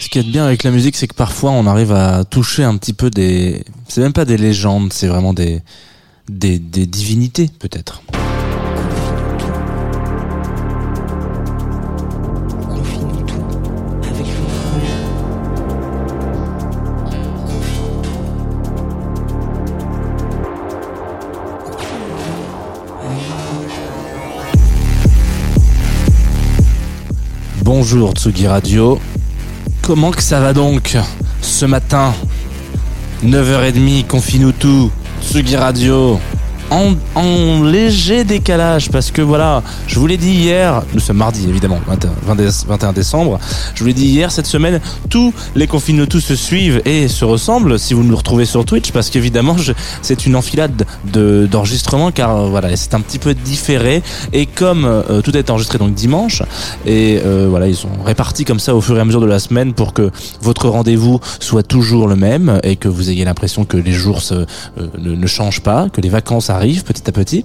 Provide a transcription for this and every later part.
Ce qui est bien avec la musique, c'est que parfois on arrive à toucher un petit peu des. C'est même pas des légendes, c'est vraiment des, des divinités peut-être. Bonjour Tsugi Radio. Comment que ça va donc ce matin? 9h30, confine tout, Tsugi Radio. En, en léger décalage parce que voilà, je vous l'ai dit hier, nous sommes mardi évidemment, 21, 20 21 décembre, je vous l'ai dit hier, cette semaine, tous les confines tout se suivent et se ressemblent si vous nous retrouvez sur Twitch parce qu'évidemment c'est une enfilade de- d'enregistrement car euh, voilà, c'est un petit peu différé et comme euh, tout est enregistré donc dimanche et euh, voilà, ils sont répartis comme ça au fur et à mesure de la semaine pour que votre rendez-vous soit toujours le même et que vous ayez l'impression que les jours euh, ne changent pas, que les vacances arrivent petit à petit.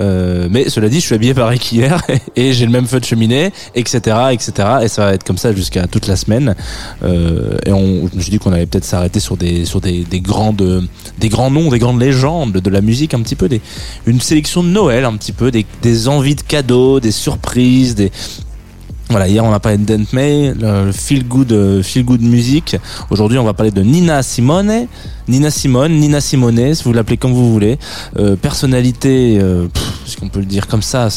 Euh, mais cela dit, je suis habillé pareil qu'hier et j'ai le même feu de cheminée, etc., etc. Et ça va être comme ça jusqu'à toute la semaine. Euh, et on, me suis dit qu'on allait peut-être s'arrêter sur des sur des, des grandes des grands noms, des grandes légendes de la musique, un petit peu des une sélection de Noël, un petit peu des, des envies de cadeaux, des surprises, des voilà, hier on a parlé de Dent May, le feel good, euh, feel good musique. Aujourd'hui, on va parler de Nina Simone, Nina Simone, Nina Simone, si vous l'appelez comme vous voulez. Euh, personnalité, euh, qu'on peut le dire comme ça?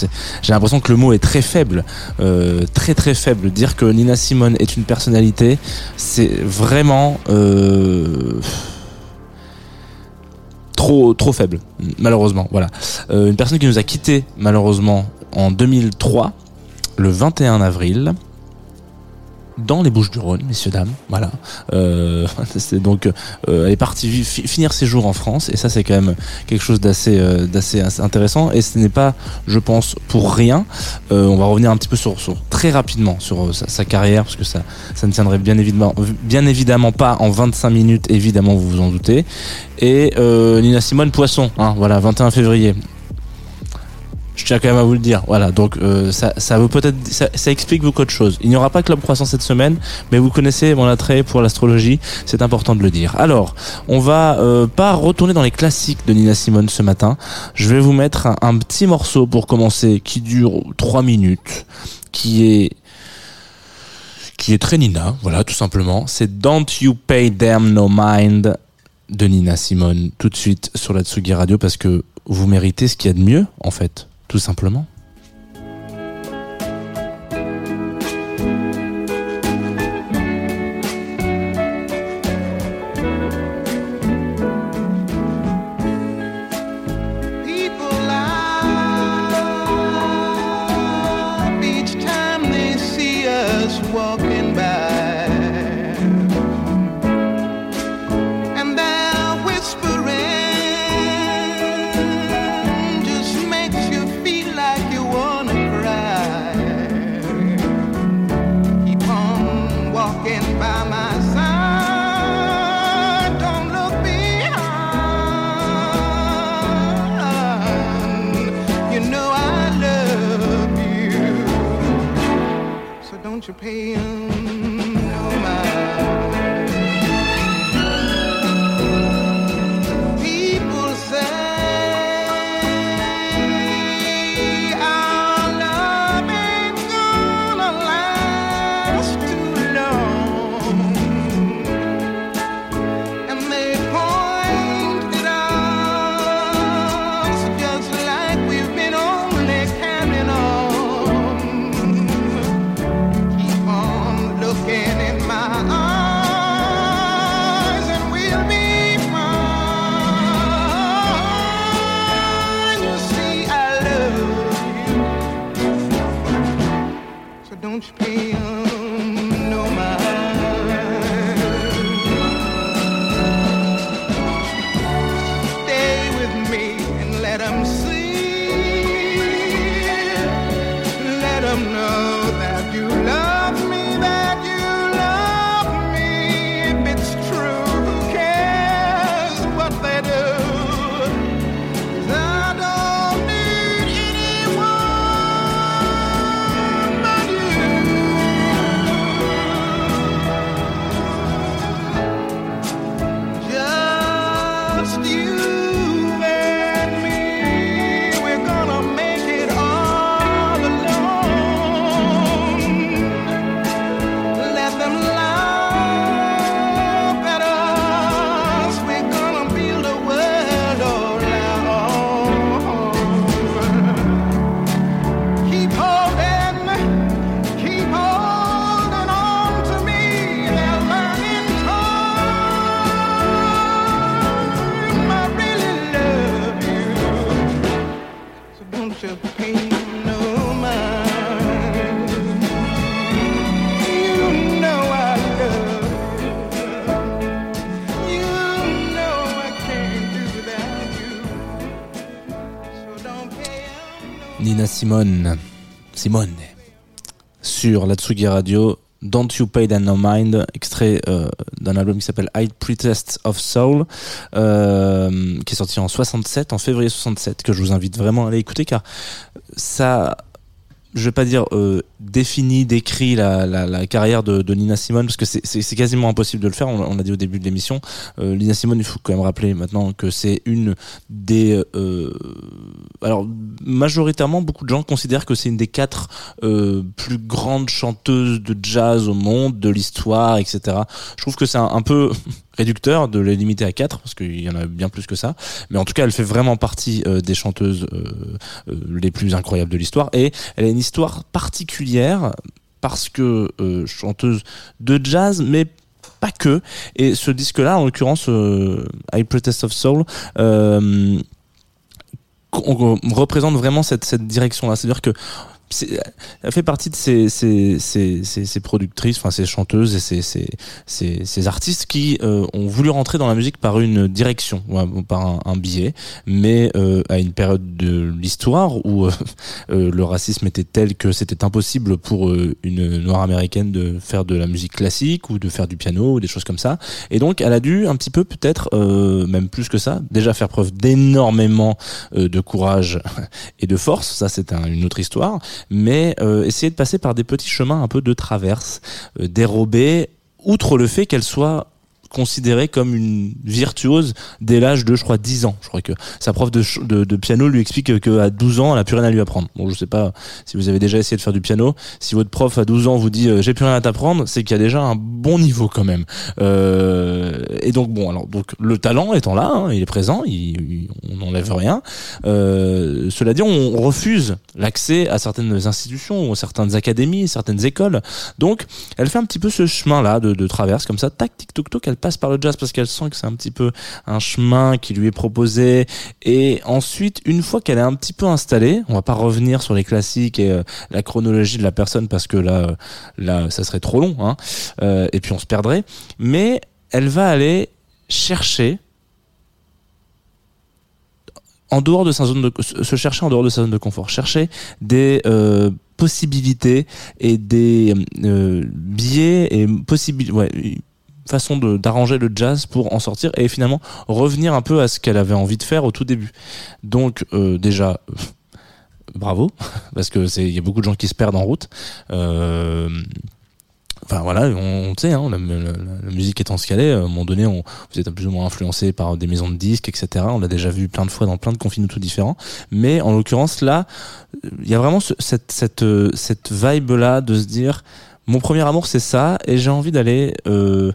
J'ai l'impression que le mot est très faible, euh, très très faible. Dire que Nina Simone est une personnalité, c'est vraiment euh, trop trop faible, malheureusement. Voilà, Euh, une personne qui nous a quitté malheureusement en 2003 le 21 avril dans les Bouches du Rhône, messieurs dames. Voilà. Euh, donc, euh, elle est partie finir ses jours en France, et ça c'est quand même quelque chose d'assez, euh, intéressant. Et ce n'est pas, je pense, pour rien. On va revenir un petit peu sur, sur très rapidement sur sa, carrière, parce que ça, ne tiendrait bien évidemment, bien évidemment pas en 25 minutes, évidemment vous vous en doutez. Et Nina Simone Poisson, hein, voilà, 21 février. Je tiens quand même à vous le dire. Voilà, donc euh, ça, ça veut peut-être, ça, ça explique beaucoup de choses. Il n'y aura pas Club Croissant cette semaine, mais vous connaissez mon attrait pour l'astrologie. C'est important de le dire. Alors, on va euh, pas retourner dans les classiques de Nina Simone ce matin. Je vais vous mettre un, petit morceau pour commencer qui dure 3 minutes, qui est qui est très Nina, voilà, tout simplement. C'est Don't You Pay Them No Mind de Nina Simone, tout de suite sur la Tsugi Radio, parce que vous méritez ce qu'il y a de mieux, en fait, tout simplement. Simone, sur la Tsugi Radio, Don't You Pay That No Mind, extrait euh, d'un album qui s'appelle High Pretest of Soul, euh, qui est sorti en 67, en février 67, que je vous invite vraiment à aller écouter car ça, je vais pas dire euh, définit, décrit la, la, la carrière de, de Nina Simone parce que c'est- quasiment impossible de le faire. On, on l'a dit au début de l'émission. Euh, Nina Simone, il faut quand même rappeler maintenant que c'est une des euh, alors majoritairement beaucoup de gens considèrent que c'est une des quatre euh, plus grandes chanteuses de jazz au monde, de l'histoire, etc. Je trouve que c'est un peu réducteur de les limiter à quatre parce qu'il y en a bien plus que ça. Mais en tout cas, elle fait vraiment partie euh, des chanteuses euh, euh, les plus incroyables de l'histoire et elle a une histoire particulière parce que chanteuse de jazz, mais pas que. Et ce disque-là, en l'occurrence, I Protest of Soul, on, représente vraiment cette, cette. C'est-à-dire que c'est- elle fait partie de ces, ces, ces, ces, ces productrices, enfin ces chanteuses et ces, artistes qui euh, ont voulu rentrer dans la musique par une direction, ouais, par un, biais, mais euh, à une période de l'histoire où euh, euh, le racisme était tel que c'était impossible pour euh, une noire américaine de faire de la musique classique ou de faire du piano ou des choses comme ça. Et donc elle a dû un petit peu peut-être, euh, même plus que ça, déjà faire preuve d'énormément de courage et de force, ça c'est un- une autre histoire, mais euh, essayer de passer par des petits chemins un peu de traverse, euh, dérober, outre le fait qu'elle soit considérée comme une virtuose dès l'âge de je crois 10 ans. Je crois que sa prof de, piano lui explique que à 12 ans elle a plus rien à lui apprendre. Bon je sais pas si vous avez déjà essayé de faire du piano. Si votre prof à 12 ans vous dit euh, j'ai plus rien à t'apprendre c'est qu'il y a déjà un bon niveau quand même. Euh, et donc bon alors donc le talent étant là hein, il est présent il, il- on n'enlève rien. Euh, cela dit on refuse l'accès à certaines institutions ou certaines académies certaines écoles. Donc elle fait un petit peu ce chemin là de, de traverse comme ça tac tic toc toc elle passe par le jazz parce qu'elle sent que c'est un petit peu un chemin qui lui est proposé. Et ensuite une fois qu'elle est un petit peu installée on va pas revenir sur les classiques et euh, la chronologie de la personne parce que là euh, là ça serait trop long hein, euh, et puis on se perdrait. Mais elle va aller chercher en dehors de sa zone se chercher en dehors de sa zone de confort. Chercher des euh, possibilités et des euh, biais et possibilités ouais, d'arranger le jazz pour en sortir et finalement revenir un peu à ce qu'elle avait envie de faire au tout début. Donc euh, déjà bravo parce que y a beaucoup de gens qui se perdent en route Enfin voilà, on, on sait, hein, la, musique étant ce qu'elle est, à un moment donné, on, vous êtes plus ou moins influencé par des maisons de disques, etc. On l'a déjà vu plein de fois dans plein de confinés tout différents. Mais en l'occurrence là, il y a vraiment ce- cette cette cette vibe là de se dire, mon premier amour c'est ça, et j'ai envie d'aller euh,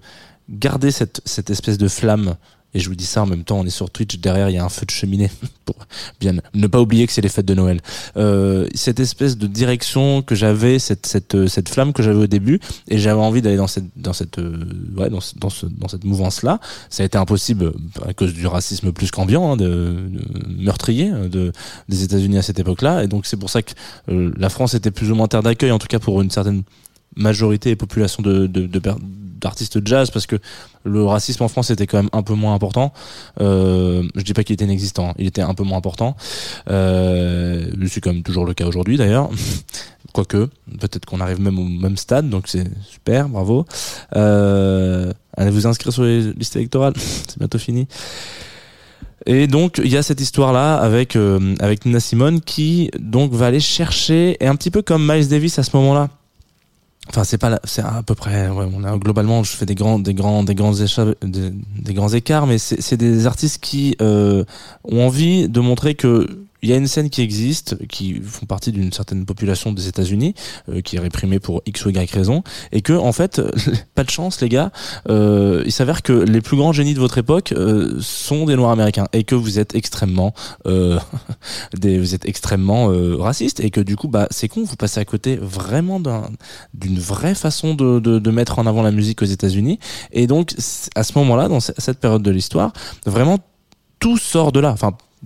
garder cette cette espèce de flamme Et je vous dis ça en même temps, on est sur Twitch, derrière il y a un feu de cheminée pour bien ne pas oublier que c'est les fêtes de Noël. Euh, cette espèce de direction que j'avais, cette cette euh, cette flamme que j'avais au début, et j'avais envie d'aller dans cette dans cette euh, ouais dans dans, dans cette mouvance là. Ça a été impossible à cause du racisme plus qu'ambiant, hein, de, meurtrier de des États-Unis à cette époque-là, et donc c'est pour ça que la France était plus ou moins terre d'accueil, en tout cas pour une certaine majorité et population de, de, de d'artistes jazz parce que le racisme en France était quand même un peu moins important. Euh, je dis pas qu'il était inexistant il était un peu moins important. Euh, c'est quand même toujours le cas aujourd'hui d'ailleurs. Quoique peut-être qu'on arrive même au même stade donc c'est super bravo. Euh, allez vous inscrire sur les listes électorales c'est bientôt fini. Et donc il y a cette histoire là avec euh, avec Nina Simone qui donc va aller chercher et un petit peu comme Miles Davis à ce moment-là Enfin, c'est pas, c'est à peu près. Ouais, on a globalement, je fais des grands, des grands, des grands écha- des, des grands écarts, mais c'est c'est des artistes qui euh, ont envie de montrer que il y a une scène qui existe, qui font partie d'une certaine population des États-Unis, euh, qui est réprimée pour X ou Y raison, et que en fait, pas de chance, les gars. Euh, il s'avère que les plus grands génies de votre époque euh, sont des Noirs américains, et que vous êtes extrêmement, des, vous êtes extrêmement raciste, et que du coup, bah, c'est con, vous passez à côté vraiment d'un d'une vraie façon de, mettre en avant la musique aux États-Unis. Et donc, à ce moment-là, dans ce- cette période de l'histoire, vraiment tout sort de là.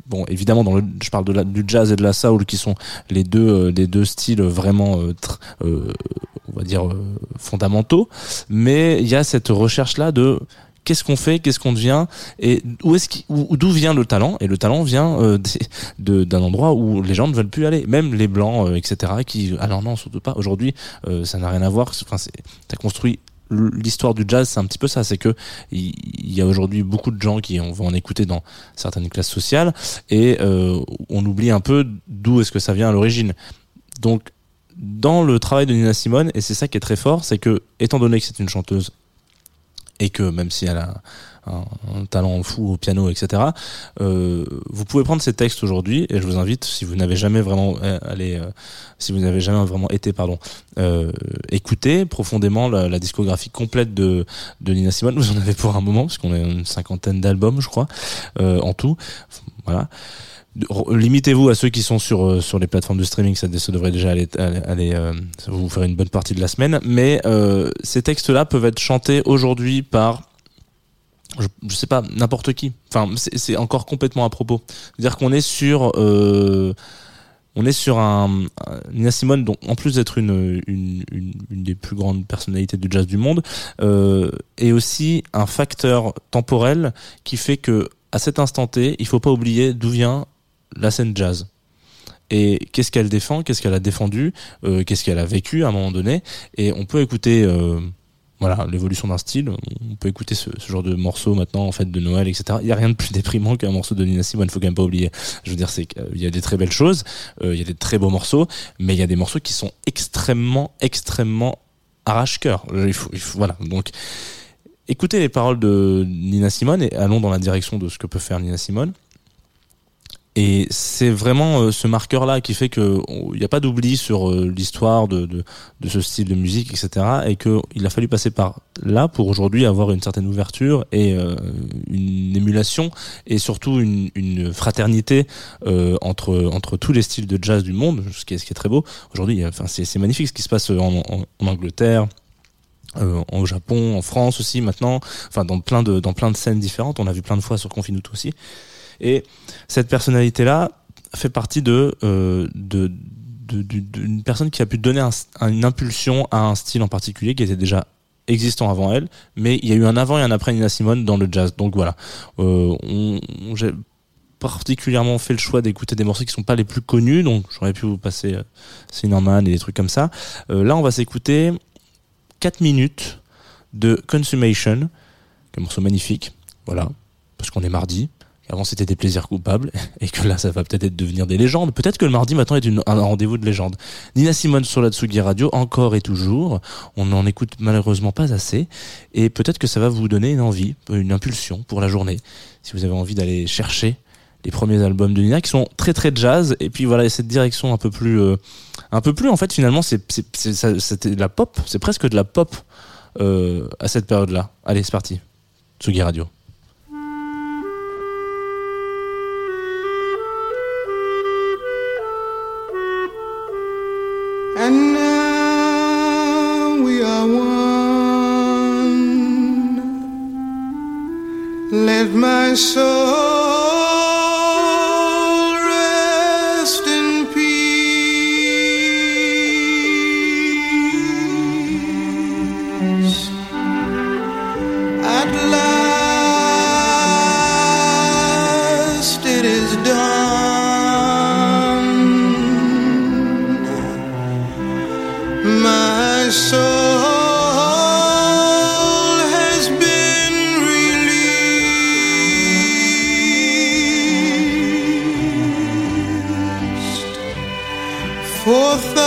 Bon, évidemment, dans je parle de du jazz et de la soul, qui sont les deux, euh, les deux styles vraiment, euh, euh, on va dire, fondamentaux. Mais il y a cette recherche-là de qu'est-ce qu'on fait, qu'est-ce qu'on devient, et où est-ce d'où vient le talent? Et le talent vient euh, d'un endroit où les gens ne veulent plus aller, même les blancs, etc. Qui, alors non, surtout pas. Aujourd'hui, ça n'a rien à voir. Enfin, t'as construit l'histoire du jazz, c'est un petit peu ça, c'est que il y a aujourd'hui beaucoup de gens qui on va en écouter dans certaines classes sociales et euh, on oublie un peu d'où est-ce que ça vient à l'origine. Donc dans le travail de Nina Simone, et c'est ça qui est très fort, c'est que étant donné que c'est une chanteuse et que même si elle a un, talent fou au piano, etc. Euh, vous pouvez prendre ces textes aujourd'hui et je vous invite, si vous n'avez jamais vraiment euh, allé, euh, si vous n'avez jamais vraiment été, pardon, euh, écouter profondément la, la discographie complète de, de Nina Simone. Vous en avez pour un moment parce qu'on a une cinquantaine d'albums, je crois, euh, en tout. Voilà. Limitez-vous à ceux qui sont sur euh, sur les plateformes de streaming, ça, ça devrait déjà aller, aller, euh, ça vous faire une bonne partie de la semaine. Mais euh, ces textes-là peuvent être chantés aujourd'hui par je, je sais pas n'importe qui. Enfin, c'est encore complètement à propos. C'est-à-dire qu'on est sur euh, on est sur un, Nina Simone, donc en plus d'être une, une, une, une des plus grandes personnalités du jazz du monde, euh, est aussi un facteur temporel qui fait que à cet instant T, il faut pas oublier d'où vient la scène jazz. Et qu'est-ce qu'elle défend, qu'est-ce qu'elle a défendu, euh, qu'est-ce qu'elle a vécu à un moment donné? Et on peut écouter euh, voilà l'évolution d'un style. On peut écouter ce, genre de morceaux maintenant en fait de Noël, etc. Il y a rien de plus déprimant qu'un morceau de Nina Simone. Faut quand même pas oublier. Je veux dire, c'est qu'il y a des très belles choses, euh, il y a des très beaux morceaux, mais il y a des morceaux qui sont extrêmement, extrêmement arrache-cœur. Il faut, il faut, voilà. Donc, écoutez les paroles de Nina Simone et allons dans la direction de ce que peut faire Nina Simone. Et c'est vraiment euh, ce marqueur-là qui fait que il n'y a pas d'oubli sur euh, l'histoire de, de, de ce style de musique, etc. Et qu'il a fallu passer par là pour aujourd'hui avoir une certaine ouverture et euh, une émulation et surtout une, une fraternité euh, entre entre tous les styles de jazz du monde, ce qui est, ce qui est très beau. Aujourd'hui, enfin, c'est magnifique ce qui se passe en, en, en Angleterre, euh, au Japon, en France aussi maintenant, enfin dans plein de dans plein de scènes différentes. On a vu plein de fois sur Confinuto aussi. Et cette personnalité-là fait partie euh, de de- du- d'une personne qui a pu donner un- un- une impulsion à un style en particulier qui était déjà existant avant elle, mais il y a eu un avant et un après Nina Simone dans le jazz. Donc voilà, euh, on, on- j'ai particulièrement fait le choix d'écouter des morceaux qui sont pas les plus connus, donc j'aurais pu vous passer euh, Cinnamon et des trucs comme ça. Euh, là, on va s'écouter 4 minutes de Consummation, un morceau magnifique, voilà, parce qu'on est mardi. Avant, c'était des plaisirs coupables, et que là, ça va peut-être être devenir des légendes. Peut-être que le mardi maintenant est un rendez-vous de légende. Nina Simone sur la Tsugi Radio, encore et toujours. On n'en écoute malheureusement pas assez, et peut-être que ça va vous donner une envie, une impulsion pour la journée, si vous avez envie d'aller chercher les premiers albums de Nina qui sont très très jazz et puis voilà cette direction un peu plus euh, un peu plus en fait finalement c'est c'était de la pop c'est presque de la pop euh, à cette période là allez c'est parti Tsugi Radio for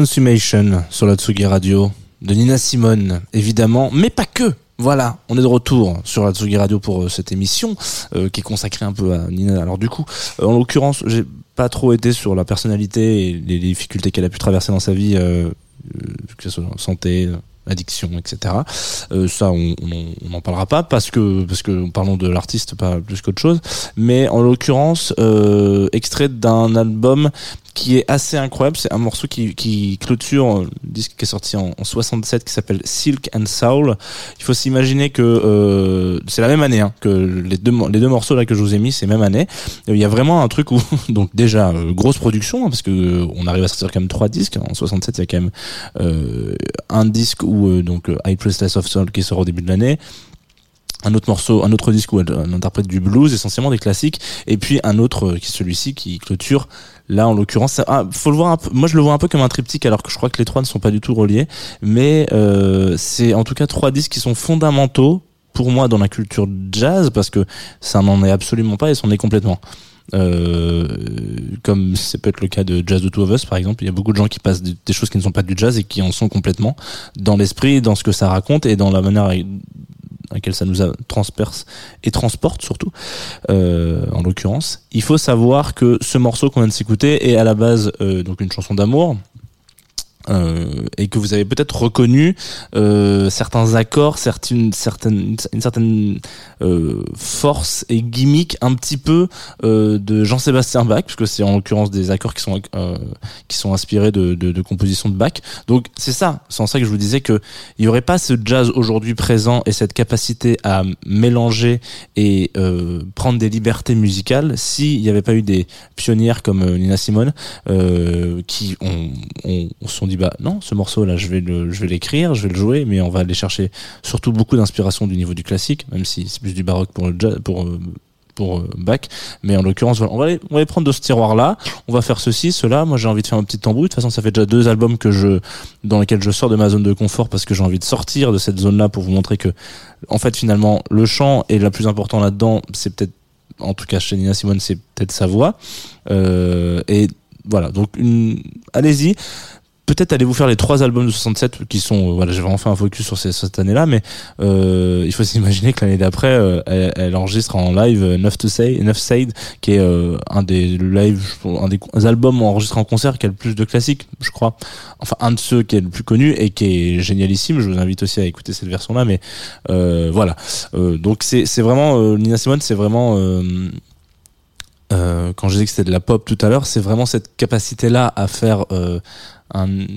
Consummation sur la Tsugi Radio de Nina Simone, évidemment, mais pas que. Voilà, on est de retour sur la Tsugi Radio pour euh, cette émission euh, qui est consacrée un peu à Nina. Alors du coup, euh, en l'occurrence, j'ai pas trop été sur la personnalité et les difficultés qu'elle a pu traverser dans sa vie, que ce soit en santé, addiction, etc. Euh, ça, on n'en parlera pas parce que parce que parlons de l'artiste pas plus qu'autre chose. Mais en l'occurrence, euh, extrait d'un album qui est assez incroyable. C'est un morceau qui, qui clôture euh, le disque qui est sorti en, en 67 qui s'appelle Silk and Soul. Il faut s'imaginer que euh, c'est la même année hein, que les deux les deux morceaux là que je vous ai mis, c'est même année. Euh, Il y a vraiment un truc où donc déjà euh, grosse production hein, parce que on arrive à sortir quand même trois disques. En 67, il y a quand même un disque où euh, donc euh, I Priestess of Soul qui sort au début de l'année un autre morceau, un autre disque où elle, elle interprète du blues, essentiellement des classiques, et puis un autre euh, qui est celui-ci qui clôture. Là, en l'occurrence, ah, faut le voir. Moi, je le vois un peu comme un triptyque, alors que je crois que les trois ne sont pas du tout reliés. Mais euh, c'est en tout cas trois disques qui sont fondamentaux pour moi dans la culture jazz parce que ça n'en est absolument pas et c'en est complètement. Euh, comme ça peut être le cas de Jazz de Two of Us par exemple, il y a beaucoup de gens qui passent des choses qui ne sont pas du jazz et qui en sont complètement dans l'esprit, dans ce que ça raconte et dans la manière à laquelle ça nous transperce et transporte surtout euh, en l'occurrence. Il faut savoir que ce morceau qu'on vient de s'écouter est à la base euh, donc une chanson d'amour. Euh, et que vous avez peut-être reconnu euh, certains accords, certaines, une certaine euh, force et gimmick un petit peu de Jean-Sébastien Bach, puisque c'est en l'occurrence des accords qui sont qui sont inspirés de, compositions de Bach. Donc c'est ça, c'est en ça que je vous disais que il y aurait pas ce jazz aujourd'hui présent et cette capacité à mélanger et prendre des libertés musicales s'il n'y avait pas eu des pionnières comme Nina Simone qui ont, sont dit bah non ce morceau là je vais le je vais l'écrire je vais le jouer mais on va aller chercher surtout beaucoup d'inspiration du niveau du classique même si c'est plus du baroque pour pour euh, pour euh, Bach. Mais en l'occurrence on va les, on va prendre de ce tiroir là on va faire ceci cela. Moi j'ai envie de faire un petit tambouille. De toute façon ça fait déjà deux albums que je dans lesquels je sors de ma zone de confort parce que j'ai envie de sortir de cette zone là pour vous montrer que en fait finalement le chant est la plus important là dedans c'est peut-être en tout cas chez Nina Simone c'est peut-être sa voix. Euh, et voilà. Donc une... allez-y peut-être allez vous faire les trois albums de 67 qui sont euh, voilà j'ai vraiment fait un focus sur cette année là mais euh, il faut s'imaginer que l'année d'après euh, elle, enregistre en live euh, Neuf to Say Neuf Side qui est un des live un des albums enregistrés en concert qui a le plus de classiques je crois. Enfin un de ceux qui est le plus connu et qui est génialissime. Je vous invite aussi à écouter cette version là mais voilà. Donc c'est vraiment Nina Simone c'est vraiment quand je disais que c'était de la pop tout à l'heure, c'est vraiment cette capacité-là à faire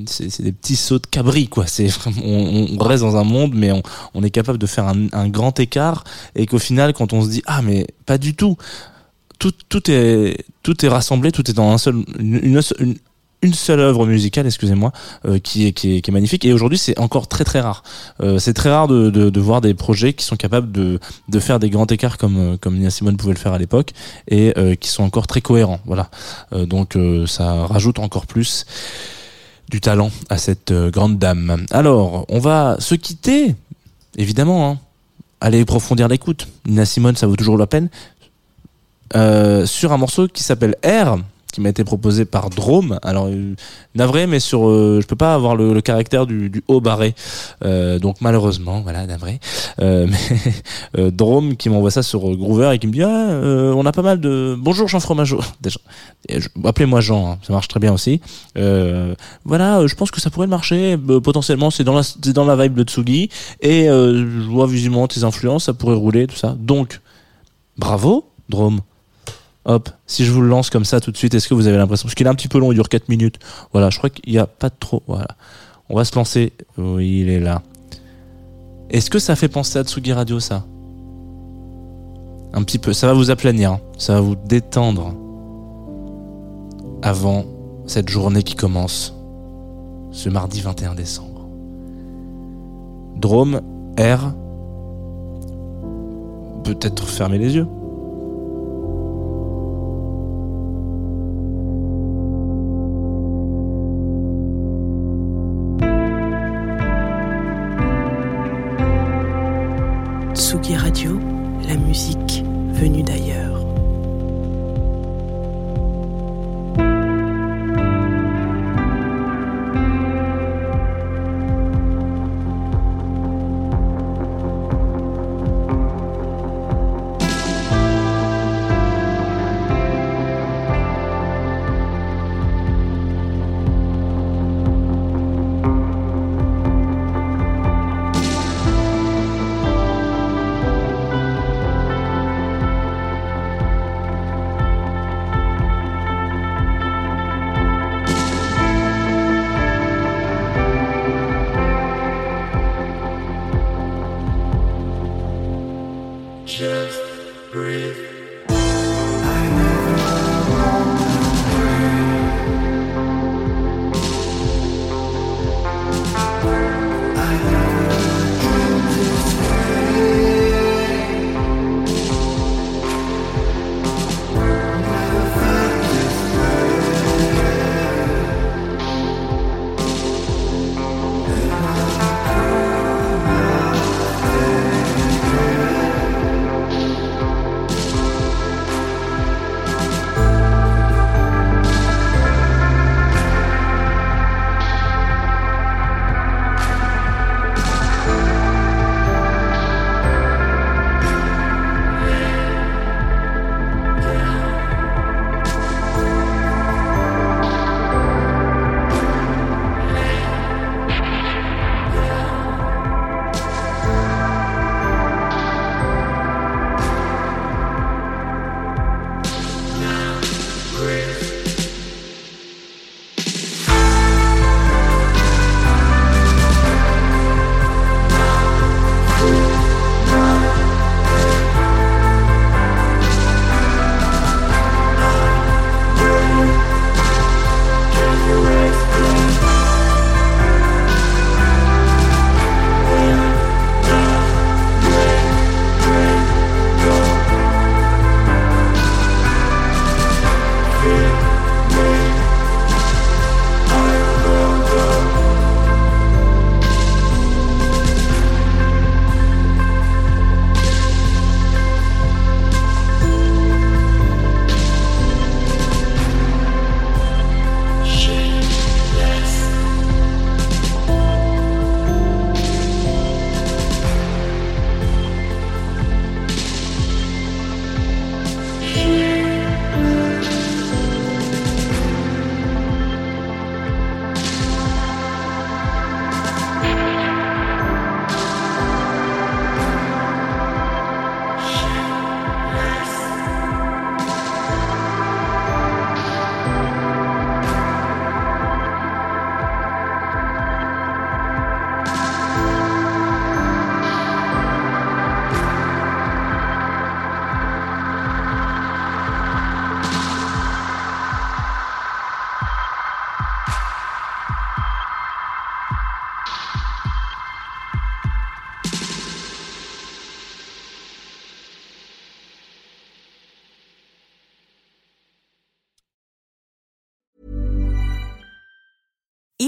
c'est des petits sauts de cabri, quoi. C'est on, on reste dans un monde, mais on, on est capable de faire un, un grand écart, et qu'au final, quand on se dit ah mais pas du tout, tout, tout est tout est rassemblé, tout est dans un seul une, une, une- une seule œuvre musicale, excusez-moi, euh, qui, est, qui, est, qui est magnifique. Et aujourd'hui, c'est encore très très rare. Euh, c'est très rare de, de, de voir des projets qui sont capables de, de faire des grands écarts comme, euh, comme Nina Simone pouvait le faire à l'époque et euh, qui sont encore très cohérents. Voilà. Euh, donc euh, ça rajoute encore plus du talent à cette euh, grande dame. Alors, on va se quitter, évidemment. Hein. Allez approfondir l'écoute. Nina Simone, ça vaut toujours la peine. Euh, sur un morceau qui s'appelle R qui m'a été proposé par Drome. Alors euh, navré, mais sur, euh, je peux pas avoir le, caractère du, haut barré, Euh, donc malheureusement, voilà, navré. Euh, mais Drome qui m'envoie ça sur Groover et qui me dit, ah, on a pas mal de. Bonjour Jean Fromageau. Appelez-moi Jean, hein, ça marche très bien aussi. Voilà, je pense que ça pourrait marcher. potentiellement, c'est dans la, dans la vibe de Tsugi et je vois visiblement tes influences, ça pourrait rouler, tout ça. Donc, bravo, Drome. Hop, si je vous le lance comme ça tout de suite, est-ce que vous avez l'impression Parce qu'il est un petit peu long, il dure 4 minutes. Voilà, je crois qu'il n'y a pas de trop. Voilà. On va se lancer. Oui, il est là. Est-ce que ça fait penser à Tsugi Radio, ça? Un petit peu. Ça va vous aplanir. hein. Ça va vous détendre. Avant cette journée qui commence. Ce mardi 21 décembre. Drôme, R. Peut-être fermer les yeux.